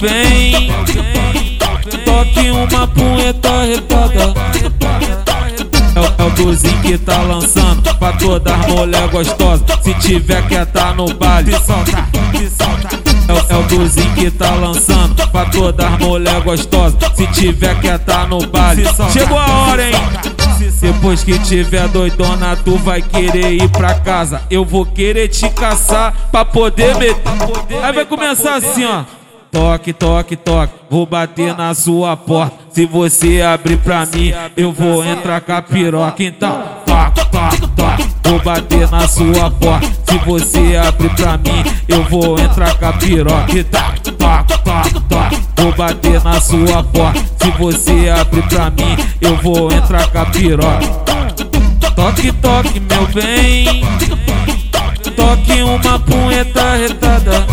bem. Toque uma punheta retada. É, é o Duzinho que tá lançando pra todas as mulher gostosas. Se tiver que tá no baile, solta, solta. É, é o Duzinho que tá lançando pra todas as mulher gostosas. Se tiver que tá no baile, chegou a hora, hein? Depois que tiver doidona, tu vai querer ir pra casa. Eu vou querer te caçar pra poder meter. Aí vai começar assim, ó. Toque, toque, toque, vou bater na sua porta. Se você abrir pra mim, eu vou entrar com a piroca. Então, toque, toque, toque, vou bater na sua porta. Se você abrir pra mim, eu vou entrar com a piroca. Então, toque, toque, toque, vou bater na sua porta. Se você abrir pra mim, eu vou entrar com a piroca. Toque, toque, meu bem. Toque uma punheta retada.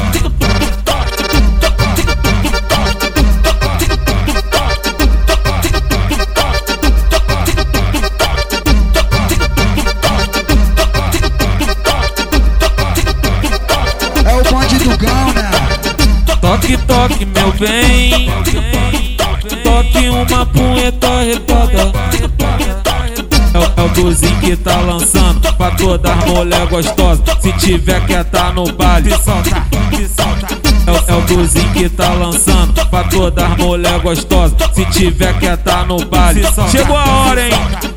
Toque, toque, meu bem. Toque uma punheta retada. É, o Duzinho que tá lançando pra todas as mulher gostosas. Se tiver que tá no baile, solta, solta. É, é o Duzinho que tá lançando pra todas as mulher gostosas. Se tiver que tá no baile, chegou a hora, hein?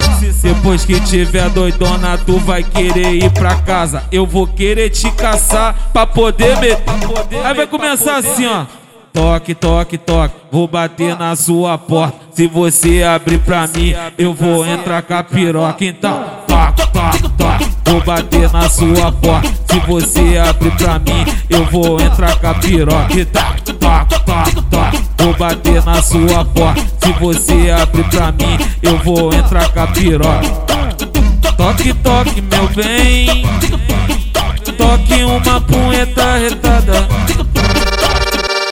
Depois que tiver doidona, tu vai querer ir pra casa. Eu vou querer te caçar pra poder meter. Aí vai começar assim, ó. Toque, toque, toque, vou bater na sua porta. Se você abrir pra mim, eu vou entrar com a piroca. Então, toque, toque, toque, vou bater na sua porta. Se você abrir pra mim, eu vou entrar com a piroca. Então, toque, toque, toque, bater na sua porta. Se você abrir pra mim, eu vou entrar com a piroca. Toque, toque, meu bem. Toque uma punheta retada.